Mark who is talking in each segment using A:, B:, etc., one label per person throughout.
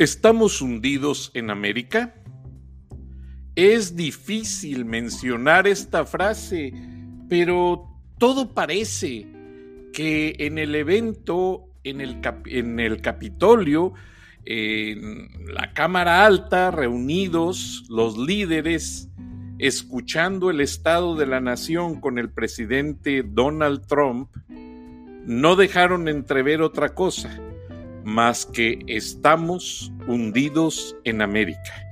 A: ¿Estamos hundidos en América? Es difícil mencionar esta frase, pero todo parece que en el evento, en el, Capitolio, en la Cámara Alta, reunidos los líderes, escuchando el estado de la nación con el presidente Donald Trump, no dejaron entrever otra cosa más que estamos hundidos en América.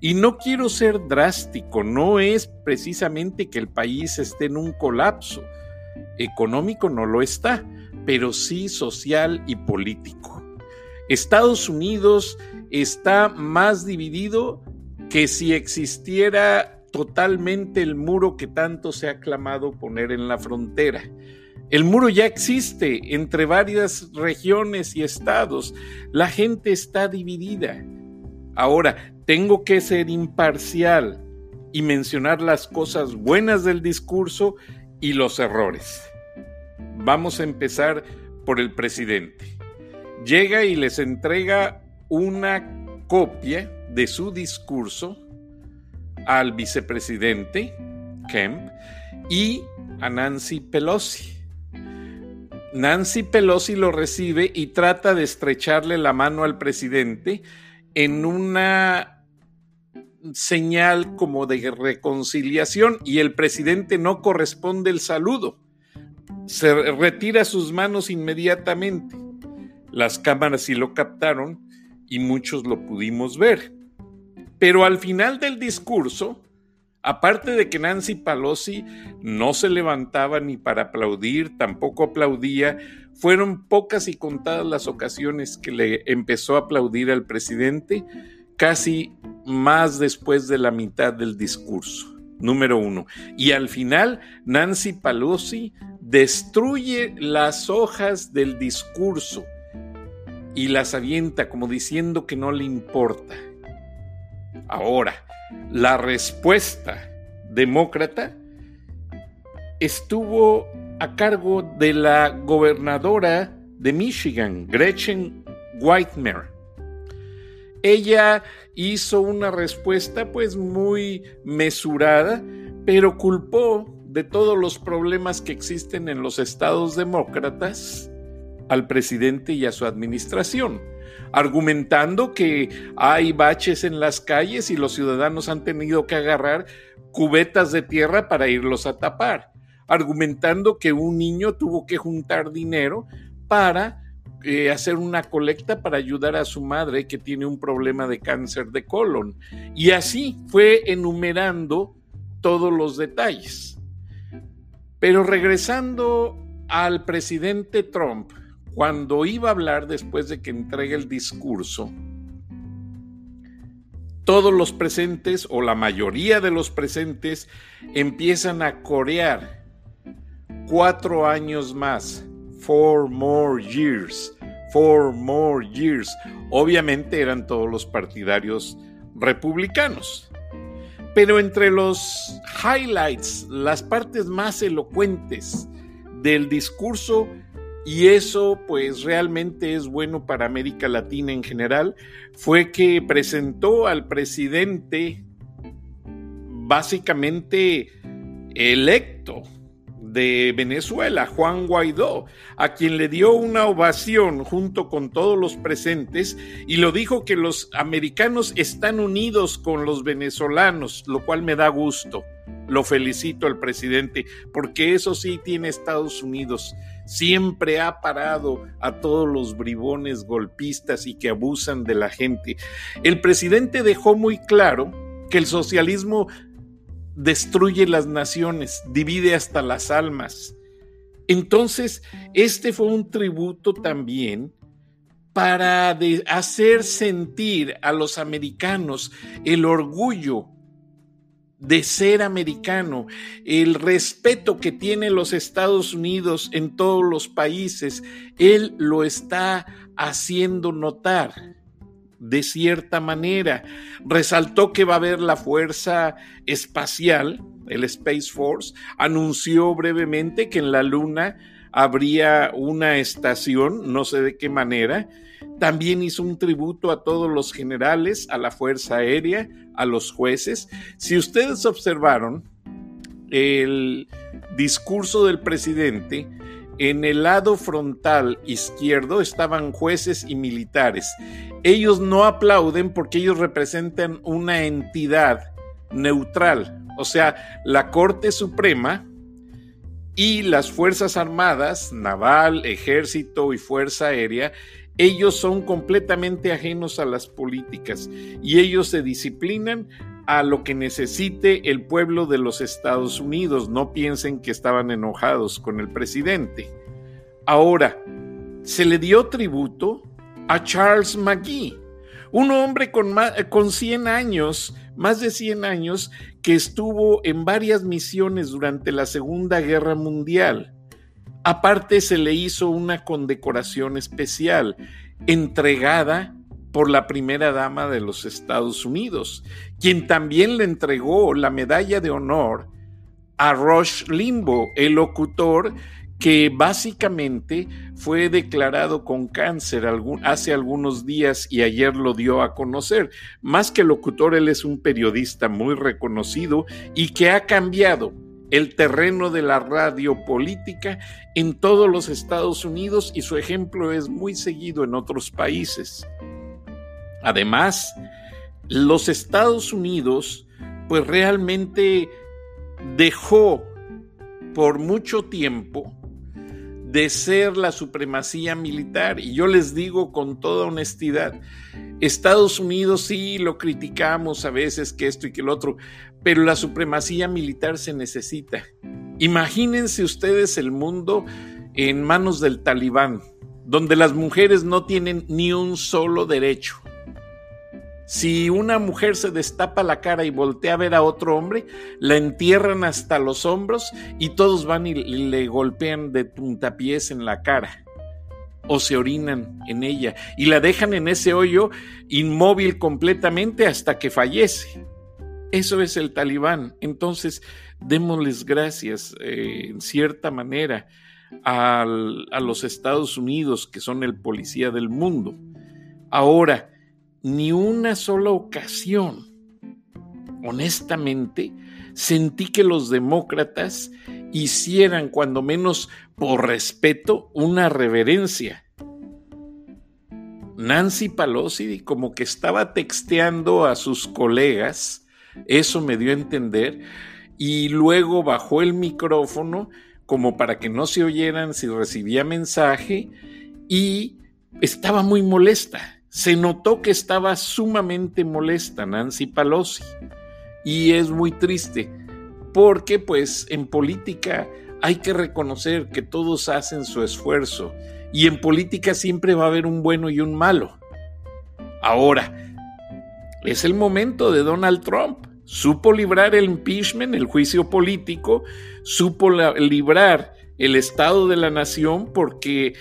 A: Y no quiero ser drástico, no es precisamente que el país esté en un colapso. Económico no lo está, pero sí social y político. Estados Unidos está más dividido que si existiera totalmente el muro que tanto se ha clamado poner en la frontera. El muro ya existe entre varias regiones y estados. La gente está dividida. Ahora, tengo que ser imparcial y mencionar las cosas buenas del discurso y los errores. Vamos a empezar por el presidente. Llega y les entrega una copia de su discurso al vicepresidente Kemp y a Nancy Pelosi. Nancy Pelosi lo recibe y trata de estrecharle la mano al presidente en una señal como de reconciliación y el presidente no corresponde el saludo. Se retira sus manos inmediatamente. Las cámaras sí lo captaron y muchos lo pudimos ver. Pero al final del discurso, Aparte de que Nancy Pelosi no se levantaba ni para aplaudir, tampoco aplaudía, fueron pocas y contadas las ocasiones que le empezó a aplaudir al presidente, casi más después de la mitad del discurso. Número uno. Y al final, Nancy Pelosi destruye las hojas del discurso y las avienta como diciendo que no le importa. Ahora, la respuesta demócrata estuvo a cargo de la gobernadora de Michigan, Gretchen Whitmer. Ella hizo una respuesta pues muy mesurada, pero culpó de todos los problemas que existen en los estados demócratas al presidente y a su administración argumentando que hay baches en las calles y los ciudadanos han tenido que agarrar cubetas de tierra para irlos a tapar, argumentando que un niño tuvo que juntar dinero para eh, hacer una colecta para ayudar a su madre que tiene un problema de cáncer de colon. Y así fue enumerando todos los detalles. Pero regresando al presidente Trump, cuando iba a hablar después de que entregue el discurso, todos los presentes o la mayoría de los presentes empiezan a corear cuatro años más, four more years, four more years. Obviamente eran todos los partidarios republicanos. Pero entre los highlights, las partes más elocuentes del discurso y eso pues realmente es bueno para América Latina en general, fue que presentó al presidente básicamente electo de Venezuela, Juan Guaidó, a quien le dio una ovación junto con todos los presentes y lo dijo que los americanos están unidos con los venezolanos, lo cual me da gusto. Lo felicito al presidente, porque eso sí tiene Estados Unidos. Siempre ha parado a todos los bribones golpistas y que abusan de la gente. El presidente dejó muy claro que el socialismo destruye las naciones, divide hasta las almas. Entonces, este fue un tributo también para hacer sentir a los americanos el orgullo de ser americano, el respeto que tiene los Estados Unidos en todos los países, él lo está haciendo notar de cierta manera. Resaltó que va a haber la fuerza espacial, el Space Force, anunció brevemente que en la Luna habría una estación, no sé de qué manera. También hizo un tributo a todos los generales, a la Fuerza Aérea, a los jueces. Si ustedes observaron el discurso del presidente, en el lado frontal izquierdo estaban jueces y militares. Ellos no aplauden porque ellos representan una entidad neutral, o sea, la Corte Suprema y las Fuerzas Armadas, Naval, Ejército y Fuerza Aérea, ellos son completamente ajenos a las políticas y ellos se disciplinan a lo que necesite el pueblo de los Estados Unidos. No piensen que estaban enojados con el presidente. Ahora, se le dio tributo a Charles McGee, un hombre con, 100 años, más de 100 años, que estuvo en varias misiones durante la Segunda Guerra Mundial. Aparte se le hizo una condecoración especial entregada por la primera dama de los Estados Unidos, quien también le entregó la medalla de honor a Rush Limbo, el locutor que básicamente fue declarado con cáncer hace algunos días y ayer lo dio a conocer. Más que locutor, él es un periodista muy reconocido y que ha cambiado el terreno de la radio política en todos los Estados Unidos y su ejemplo es muy seguido en otros países. Además, los Estados Unidos pues realmente dejó por mucho tiempo de ser la supremacía militar. Y yo les digo con toda honestidad, Estados Unidos sí lo criticamos a veces que esto y que lo otro, pero la supremacía militar se necesita. Imagínense ustedes el mundo en manos del talibán, donde las mujeres no tienen ni un solo derecho si una mujer se destapa la cara y voltea a ver a otro hombre, la entierran hasta los hombros y todos van y le golpean de puntapiés en la cara o se orinan en ella y la dejan en ese hoyo inmóvil completamente hasta que fallece. Eso es el talibán. Entonces, démosles gracias eh, en cierta manera a los Estados Unidos, que son el policía del mundo. Ahora, ni una sola ocasión, honestamente, sentí que los demócratas hicieran, cuando menos por respeto, una reverencia. Nancy Pelosi como que estaba texteando a sus colegas, eso me dio a entender, y luego bajó el micrófono como para que no se oyeran si recibía mensaje y estaba muy molesta se notó que estaba sumamente molesta Nancy Pelosi y es muy triste porque pues en política hay que reconocer que todos hacen su esfuerzo y en política siempre va a haber un bueno y un malo. Ahora, es el momento de Donald Trump. Supo librar el impeachment, el juicio político, supo librar el estado de la nación porque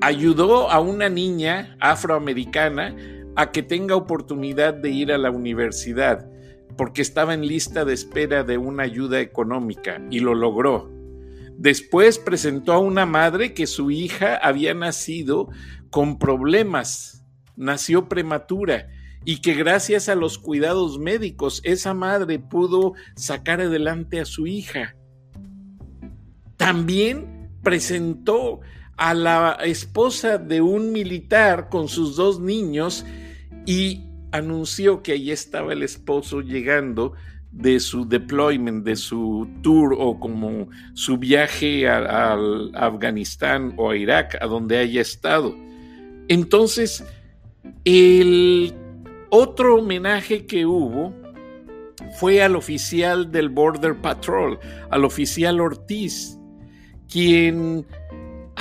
A: ayudó a una niña afroamericana a que tenga oportunidad de ir a la universidad porque estaba en lista de espera de una ayuda económica y lo logró. Después presentó a una madre que su hija había nacido con problemas, nació prematura y que gracias a los cuidados médicos esa madre pudo sacar adelante a su hija. También presentó a la esposa de un militar con sus dos niños y anunció que ahí estaba el esposo llegando de su deployment, de su tour o como su viaje a, Afganistán o a Irak, a donde haya estado. Entonces, el otro homenaje que hubo fue al oficial del Border Patrol, al oficial Ortiz, quien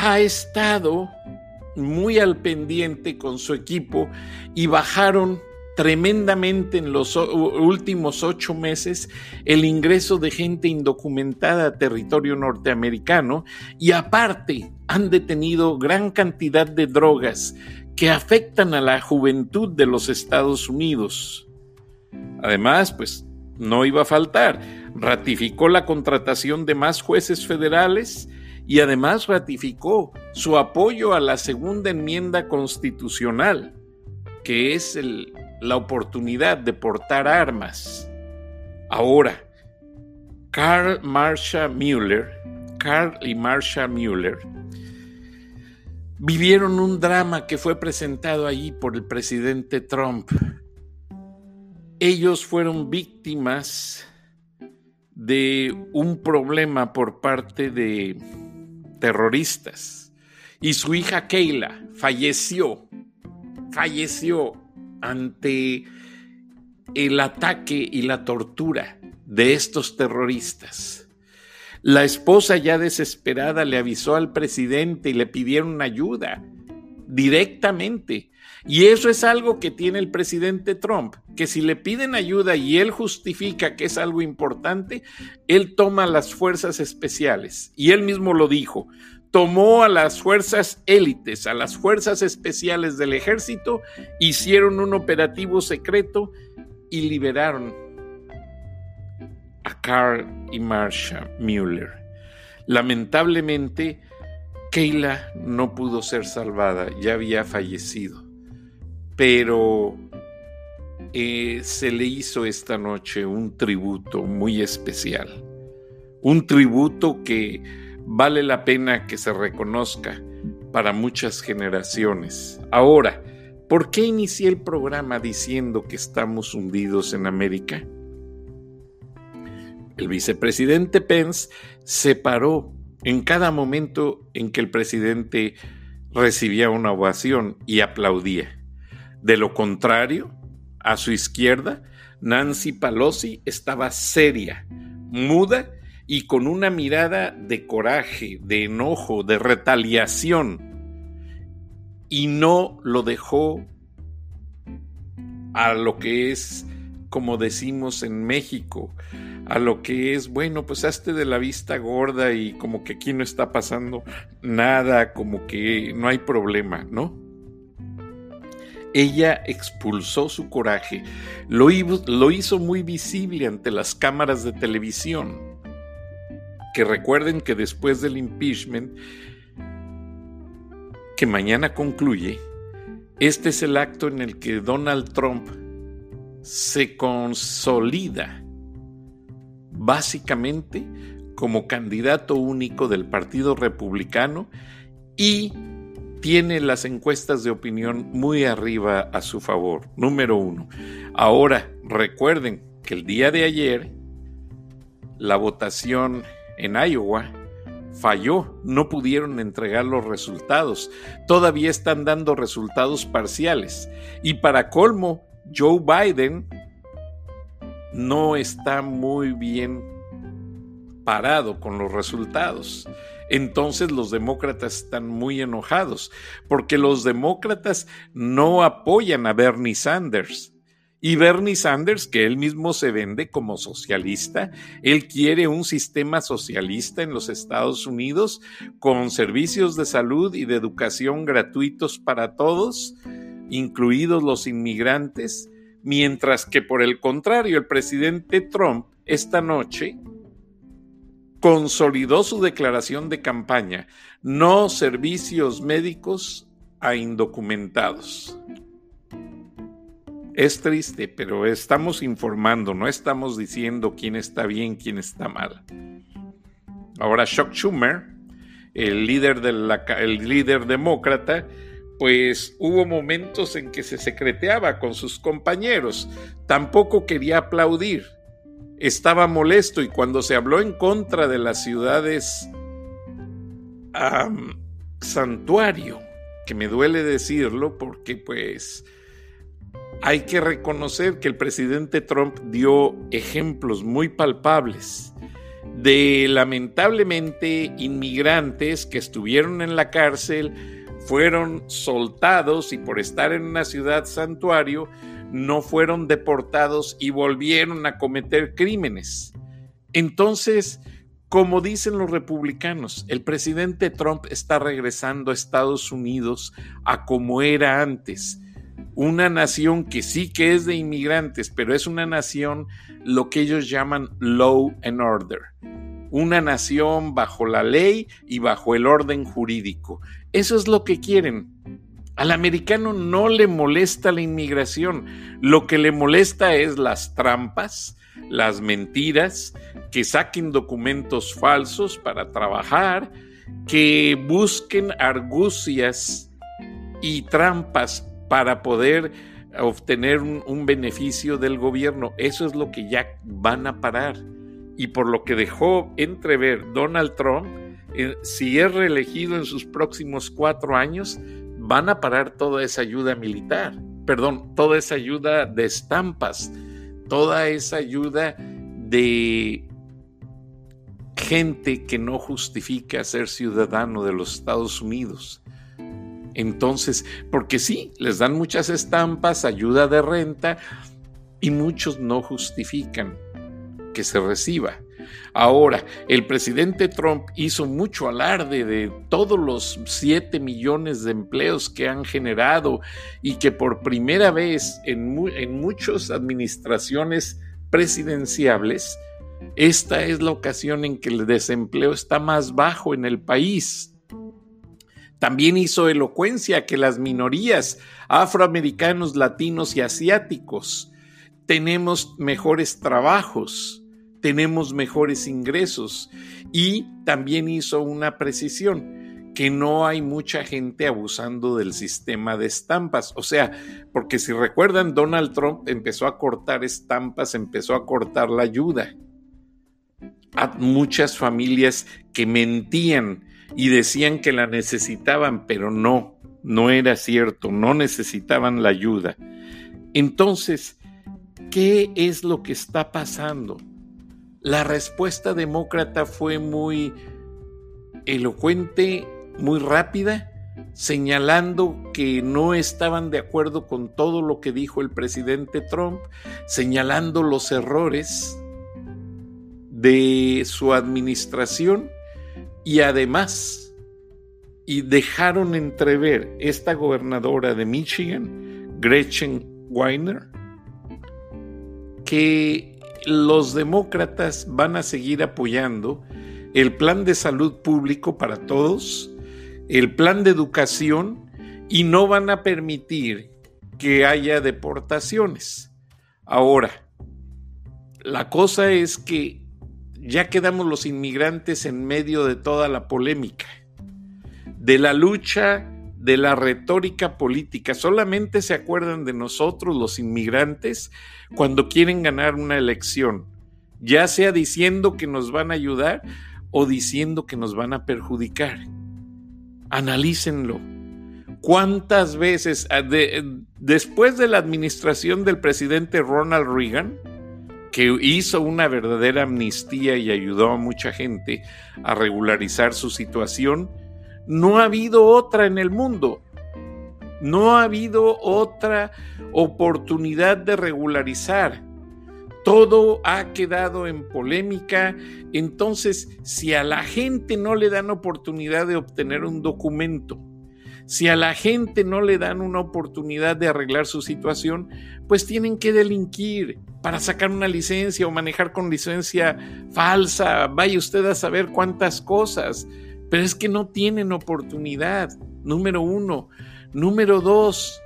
A: ha estado muy al pendiente con su equipo y bajaron tremendamente en los últimos ocho meses el ingreso de gente indocumentada a territorio norteamericano y aparte han detenido gran cantidad de drogas que afectan a la juventud de los Estados Unidos. Además, pues no iba a faltar, ratificó la contratación de más jueces federales y además ratificó su apoyo a la segunda enmienda constitucional, que es la oportunidad de portar armas. Ahora, Karl Marsha Müller, Karl y Marsha Müller, vivieron un drama que fue presentado allí por el presidente Trump. Ellos fueron víctimas de un problema por parte de terroristas y su hija Keila falleció, falleció ante el ataque y la tortura de estos terroristas. La esposa ya desesperada le avisó al presidente y le pidieron ayuda directamente. Y eso es algo que tiene el presidente Trump, que si le piden ayuda y él justifica que es algo importante, él toma las fuerzas especiales. Y él mismo lo dijo, tomó a las fuerzas élites, a las fuerzas especiales del ejército, hicieron un operativo secreto y liberaron a Carl y Marsha Mueller. Lamentablemente, Keila no pudo ser salvada, ya había fallecido, pero eh, se le hizo esta noche un tributo muy especial, un tributo que vale la pena que se reconozca para muchas generaciones. Ahora, ¿por qué inicié el programa diciendo que estamos hundidos en América? El vicepresidente Pence se paró en cada momento en que el presidente recibía una ovación y aplaudía. De lo contrario, a su izquierda, Nancy Pelosi estaba seria, muda y con una mirada de coraje, de enojo, de retaliación. Y no lo dejó a lo que es, como decimos en México, a lo que es, bueno, pues hazte de la vista gorda y como que aquí no está pasando nada, como que no hay problema, ¿no? Ella expulsó su coraje, lo, hizo muy visible ante las cámaras de televisión, que recuerden que después del impeachment, que mañana concluye, este es el acto en el que Donald Trump se consolida básicamente como candidato único del Partido Republicano y tiene las encuestas de opinión muy arriba a su favor, número uno. Ahora, recuerden que el día de ayer la votación en Iowa falló, no pudieron entregar los resultados, todavía están dando resultados parciales. Y para colmo, Joe Biden no está muy bien parado con los resultados. Entonces los demócratas están muy enojados porque los demócratas no apoyan a Bernie Sanders. Y Bernie Sanders, que él mismo se vende como socialista, él quiere un sistema socialista en los Estados Unidos con servicios de salud y de educación gratuitos para todos, incluidos los inmigrantes, mientras que por el contrario el presidente Trump esta noche consolidó su declaración de campaña, no servicios médicos a indocumentados. Es triste, pero estamos informando, no estamos diciendo quién está bien, quién está mal. Ahora Chuck Schumer, el líder, el líder demócrata, pues hubo momentos en que se secreteaba con sus compañeros, tampoco quería aplaudir, estaba molesto y cuando se habló en contra de las ciudades santuario, que me duele decirlo porque pues hay que reconocer que el presidente Trump dio ejemplos muy palpables de lamentablemente inmigrantes que estuvieron en la cárcel fueron soltados y por estar en una ciudad santuario no fueron deportados y volvieron a cometer crímenes. Entonces, como dicen los republicanos, el presidente Trump está regresando a Estados Unidos a como era antes. Una nación que sí que es de inmigrantes, pero es una nación lo que ellos llaman law and order una nación bajo la ley y bajo el orden jurídico. Eso es lo que quieren. Al americano no le molesta la inmigración, lo que le molesta es las trampas, las mentiras, que saquen documentos falsos para trabajar, que busquen argucias y trampas para poder obtener un, beneficio del gobierno. Eso es lo que ya van a parar. Y por lo que dejó entrever Donald Trump, eh, si es reelegido en sus próximos cuatro años, van a parar toda esa ayuda militar, perdón, toda esa ayuda de estampas, toda esa ayuda de gente que no justifica ser ciudadano de los Estados Unidos. Entonces, porque sí, les dan muchas estampas, ayuda de renta, y muchos no justifican que se reciba. Ahora, el presidente Trump hizo mucho alarde de todos los 7 millones de empleos que han generado y que por primera vez en, en muchas administraciones presidenciables, esta es la ocasión en que el desempleo está más bajo en el país. También hizo elocuencia que las minorías afroamericanos, latinos y asiáticos tenemos mejores trabajos, tenemos mejores ingresos y también hizo una precisión que no hay mucha gente abusando del sistema de estampas. O sea, porque si recuerdan, Donald Trump empezó a cortar estampas, empezó a cortar la ayuda a muchas familias que mentían y decían que la necesitaban, pero no, no era cierto, no necesitaban la ayuda. Entonces, ¿qué es lo que está pasando? La respuesta demócrata fue muy elocuente, muy rápida, señalando que no estaban de acuerdo con todo lo que dijo el presidente Trump, señalando los errores de su administración y además y dejaron entrever esta gobernadora de Michigan, Gretchen Weiner, que los demócratas van a seguir apoyando el plan de salud público para todos, el plan de educación y no van a permitir que haya deportaciones. Ahora, la cosa es que ya quedamos los inmigrantes en medio de toda la polémica, de la lucha, de la retórica política. Solamente se acuerdan de nosotros, los inmigrantes, cuando quieren ganar una elección, ya sea diciendo que nos van a ayudar o diciendo que nos van a perjudicar. Analícenlo. ¿Cuántas veces, ah, después de la administración del presidente Ronald Reagan, que hizo una verdadera amnistía y ayudó a mucha gente a regularizar su situación, no ha habido otra en el mundo. No ha habido otra oportunidad de regularizar. Todo ha quedado en polémica. Entonces, si a la gente no le dan oportunidad de obtener un documento, si a la gente no le dan una oportunidad de arreglar su situación, pues tienen que delinquir para sacar una licencia o manejar con licencia falsa. Vaya usted a saber cuántas cosas. Pero es que no tienen oportunidad, número uno. Número dos,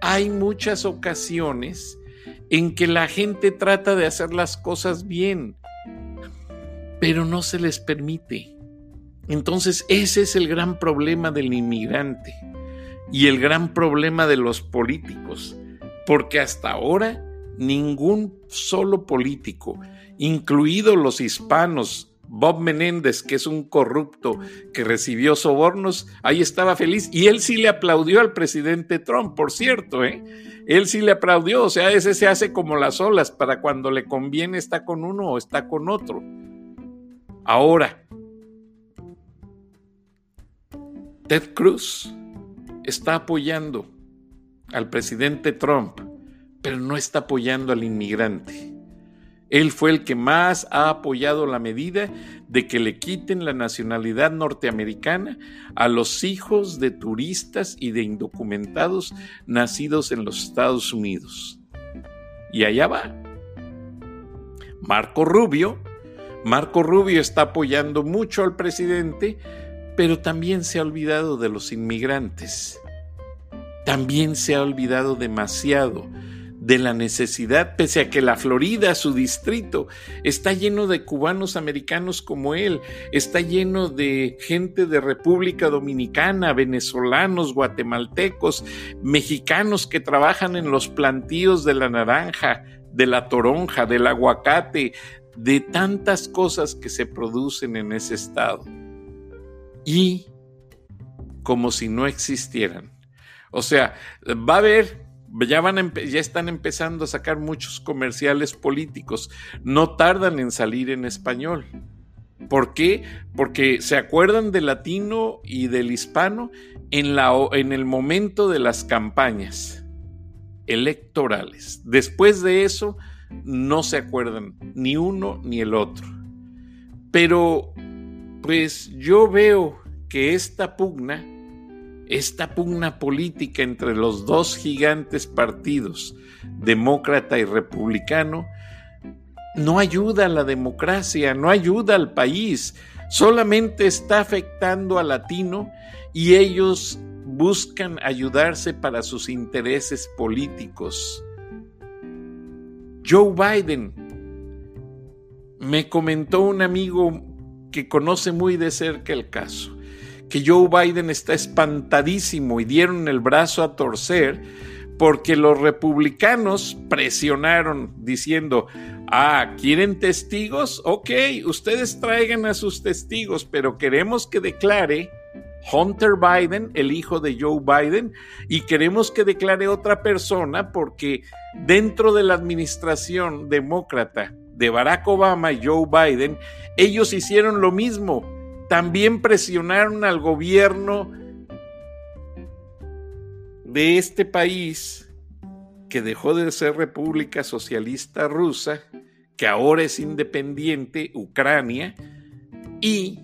A: hay muchas ocasiones en que la gente trata de hacer las cosas bien, pero no se les permite. Entonces ese es el gran problema del inmigrante y el gran problema de los políticos, porque hasta ahora ningún solo político, incluidos los hispanos, Bob Menéndez, que es un corrupto que recibió sobornos, ahí estaba feliz y él sí le aplaudió al presidente Trump, por cierto, ¿eh? Él sí le aplaudió, o sea, ese se hace como las olas, para cuando le conviene está con uno o está con otro. Ahora, Ted Cruz está apoyando al presidente Trump, pero no está apoyando al inmigrante. Él fue el que más ha apoyado la medida de que le quiten la nacionalidad norteamericana a los hijos de turistas y de indocumentados nacidos en los Estados Unidos. Y allá va. Marco Rubio Marco Rubio está apoyando mucho al presidente, pero también se ha olvidado de los inmigrantes. También se ha olvidado demasiado de la necesidad, pese a que la Florida, su distrito, está lleno de cubanos americanos como él, está lleno de gente de República Dominicana, venezolanos, guatemaltecos, mexicanos que trabajan en los plantíos de la naranja, de la toronja, del aguacate, de tantas cosas que se producen en ese estado. Y como si no existieran. O sea, va a haber ya, van ya están empezando a sacar muchos comerciales políticos. No tardan en salir en español. ¿Por qué? Porque se acuerdan del latino y del hispano en, la, en el momento de las campañas electorales. Después de eso, no se acuerdan ni uno ni el otro. Pero, pues yo veo que esta pugna esta pugna política entre los dos gigantes partidos, demócrata y republicano, no ayuda a la democracia, no ayuda al país, solamente está afectando al latino y ellos buscan ayudarse para sus intereses políticos. Joe Biden, me comentó un amigo que conoce muy de cerca el caso que Joe Biden está espantadísimo y dieron el brazo a torcer porque los republicanos presionaron diciendo, ah, ¿quieren testigos? Ok, ustedes traigan a sus testigos, pero queremos que declare Hunter Biden, el hijo de Joe Biden, y queremos que declare otra persona porque dentro de la administración demócrata de Barack Obama y Joe Biden, ellos hicieron lo mismo también presionaron al gobierno de este país que dejó de ser República Socialista Rusa, que ahora es independiente, Ucrania, y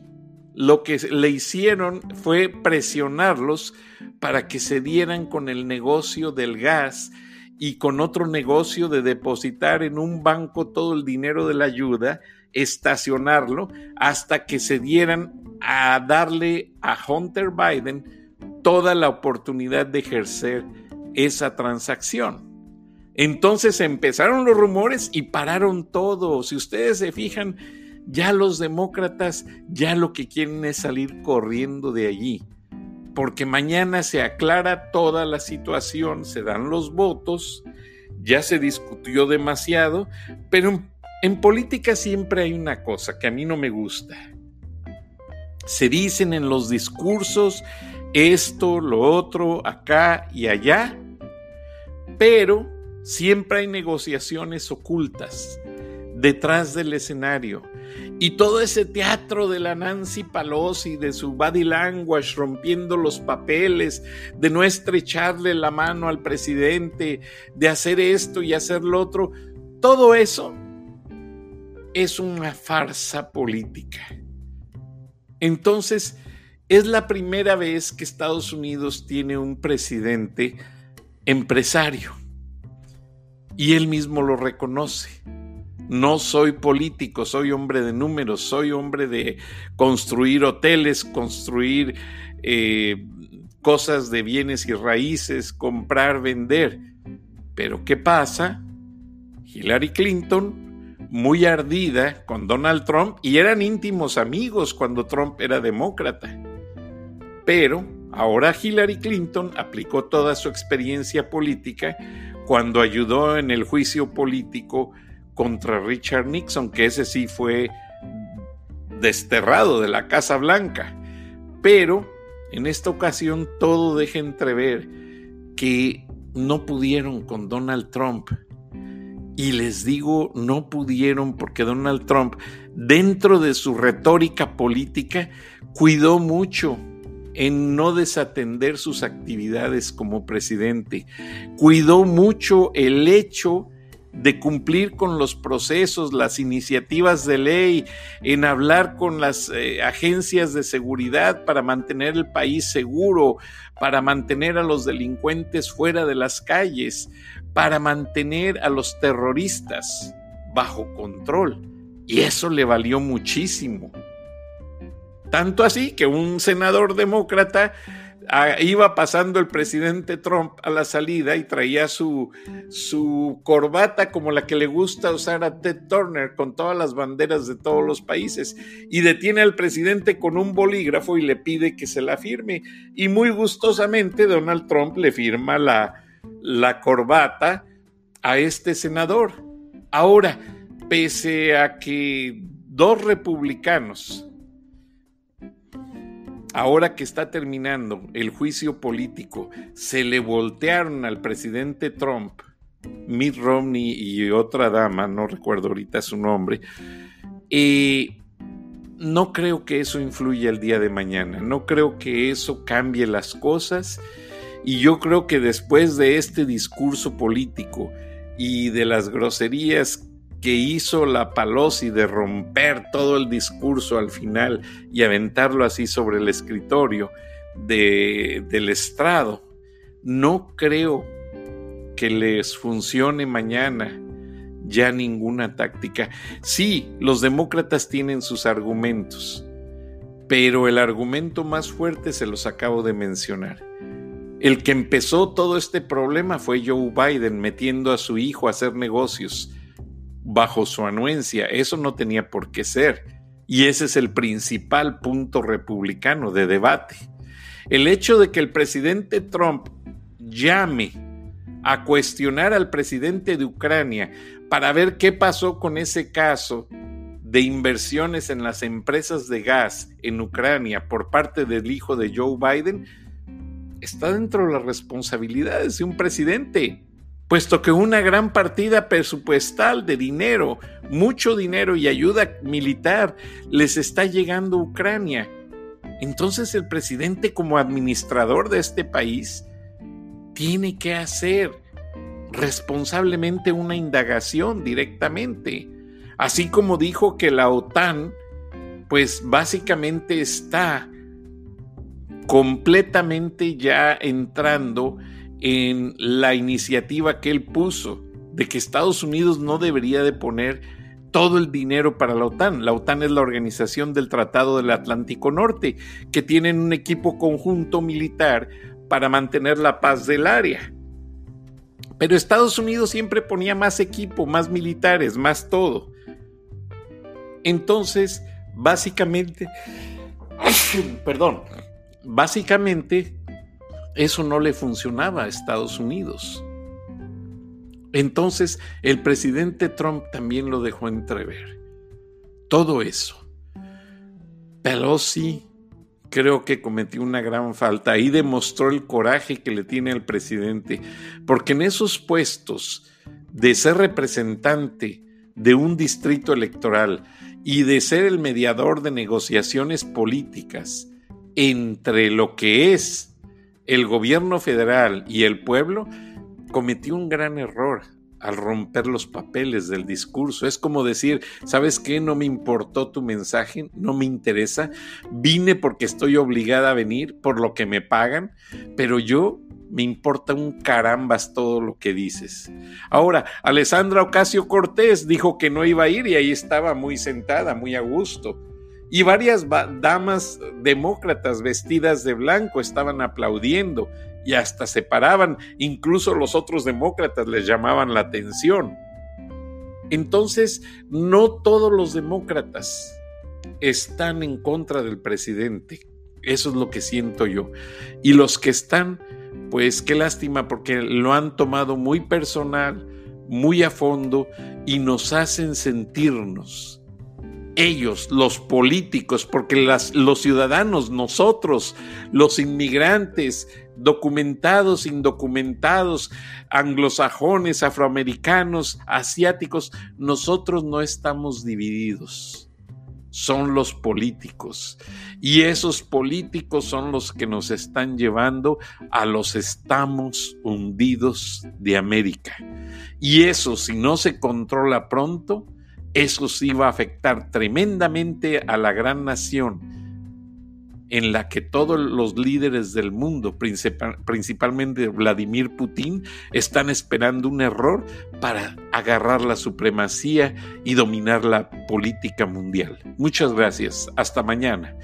A: lo que le hicieron fue presionarlos para que se dieran con el negocio del gas y con otro negocio de depositar en un banco todo el dinero de la ayuda estacionarlo hasta que se dieran a darle a Hunter Biden toda la oportunidad de ejercer esa transacción. Entonces empezaron los rumores y pararon todo. Si ustedes se fijan, ya los demócratas ya lo que quieren es salir corriendo de allí, porque mañana se aclara toda la situación, se dan los votos, ya se discutió demasiado, pero en política siempre hay una cosa que a mí no me gusta. Se dicen en los discursos esto, lo otro, acá y allá, pero siempre hay negociaciones ocultas detrás del escenario. Y todo ese teatro de la Nancy Pelosi, de su body language, rompiendo los papeles, de no estrecharle la mano al presidente, de hacer esto y hacer lo otro, todo eso es una farsa política. Entonces, es la primera vez que Estados Unidos tiene un presidente empresario. Y él mismo lo reconoce. No soy político, soy hombre de números, soy hombre de construir hoteles, construir eh, cosas de bienes y raíces, comprar, vender. Pero ¿qué pasa? Hillary Clinton muy ardida con Donald Trump y eran íntimos amigos cuando Trump era demócrata. Pero ahora Hillary Clinton aplicó toda su experiencia política cuando ayudó en el juicio político contra Richard Nixon, que ese sí fue desterrado de la Casa Blanca. Pero en esta ocasión todo deja entrever que no pudieron con Donald Trump y les digo, no pudieron porque Donald Trump, dentro de su retórica política, cuidó mucho en no desatender sus actividades como presidente. Cuidó mucho el hecho de cumplir con los procesos, las iniciativas de ley, en hablar con las eh, agencias de seguridad para mantener el país seguro, para mantener a los delincuentes fuera de las calles, para mantener a los terroristas bajo control. Y eso le valió muchísimo. Tanto así que un senador demócrata ah, iba pasando el presidente Trump a la salida y traía su, su corbata como la que le gusta usar a Ted Turner con todas las banderas de todos los países y detiene al presidente con un bolígrafo y le pide que se la firme y muy gustosamente Donald Trump le firma la, la corbata a este senador. Ahora, pese a que dos republicanos ahora que está terminando el juicio político, se le voltearon al presidente Trump, Mitt Romney y otra dama, no recuerdo ahorita su nombre, y no creo que eso influya el día de mañana, no creo que eso cambie las cosas, y yo creo que después de este discurso político y de las groserías que hizo la Palosi de romper todo el discurso al final y aventarlo así sobre el escritorio del estrado, no creo que les funcione mañana ya ninguna táctica. Sí, los demócratas tienen sus argumentos, pero el argumento más fuerte se los acabo de mencionar. El que empezó todo este problema fue Joe Biden metiendo a su hijo a hacer negocios bajo su anuencia. Eso no tenía por qué ser. Y ese es el principal punto republicano de debate. El hecho de que el presidente Trump llame a cuestionar al presidente de Ucrania para ver qué pasó con ese caso de inversiones en las empresas de gas en Ucrania por parte del hijo de Joe Biden está dentro de las responsabilidades de un presidente puesto que una gran partida presupuestal de dinero, mucho dinero y ayuda militar les está llegando a Ucrania. Entonces el presidente como administrador de este país tiene que hacer responsablemente una indagación directamente, así como dijo que la OTAN pues básicamente está completamente ya entrando en la iniciativa que él puso de que Estados Unidos no debería de poner todo el dinero para la OTAN. La OTAN es la organización del Tratado del Atlántico Norte, que tienen un equipo conjunto militar para mantener la paz del área. Pero Estados Unidos siempre ponía más equipo, más militares, más todo. Entonces, básicamente, perdón, básicamente eso no le funcionaba a Estados Unidos. Entonces el presidente Trump también lo dejó entrever. Todo eso. Pelosi creo que cometió una gran falta y demostró el coraje que le tiene al presidente, porque en esos puestos de ser representante de un distrito electoral y de ser el mediador de negociaciones políticas entre lo que es el gobierno federal y el pueblo cometió un gran error al romper los papeles del discurso. Es como decir, ¿sabes qué? No me importó tu mensaje, no me interesa, vine porque estoy obligada a venir, por lo que me pagan, pero yo me importa un carambas todo lo que dices. Ahora, Alessandra Ocasio Cortés dijo que no iba a ir y ahí estaba muy sentada, muy a gusto y varias damas demócratas vestidas de blanco estaban aplaudiendo y hasta se paraban, incluso los otros demócratas les llamaban la atención. Entonces, no todos los demócratas están en contra del presidente. Eso es lo que siento yo. Y los que están, pues qué lástima porque lo han tomado muy personal, muy a fondo y nos hacen sentirnos ellos, los políticos, porque los ciudadanos, nosotros, los inmigrantes, documentados, indocumentados, anglosajones, afroamericanos, asiáticos, nosotros no estamos divididos. Son los políticos. Y esos políticos son los que nos están llevando a los estamos hundidos de América. Y eso, si no se controla pronto, eso sí va a afectar tremendamente a la gran nación en la que todos los líderes del mundo, principalmente Vladimir Putin, están esperando un error para agarrar la supremacía y dominar la política mundial. Muchas gracias. Hasta mañana.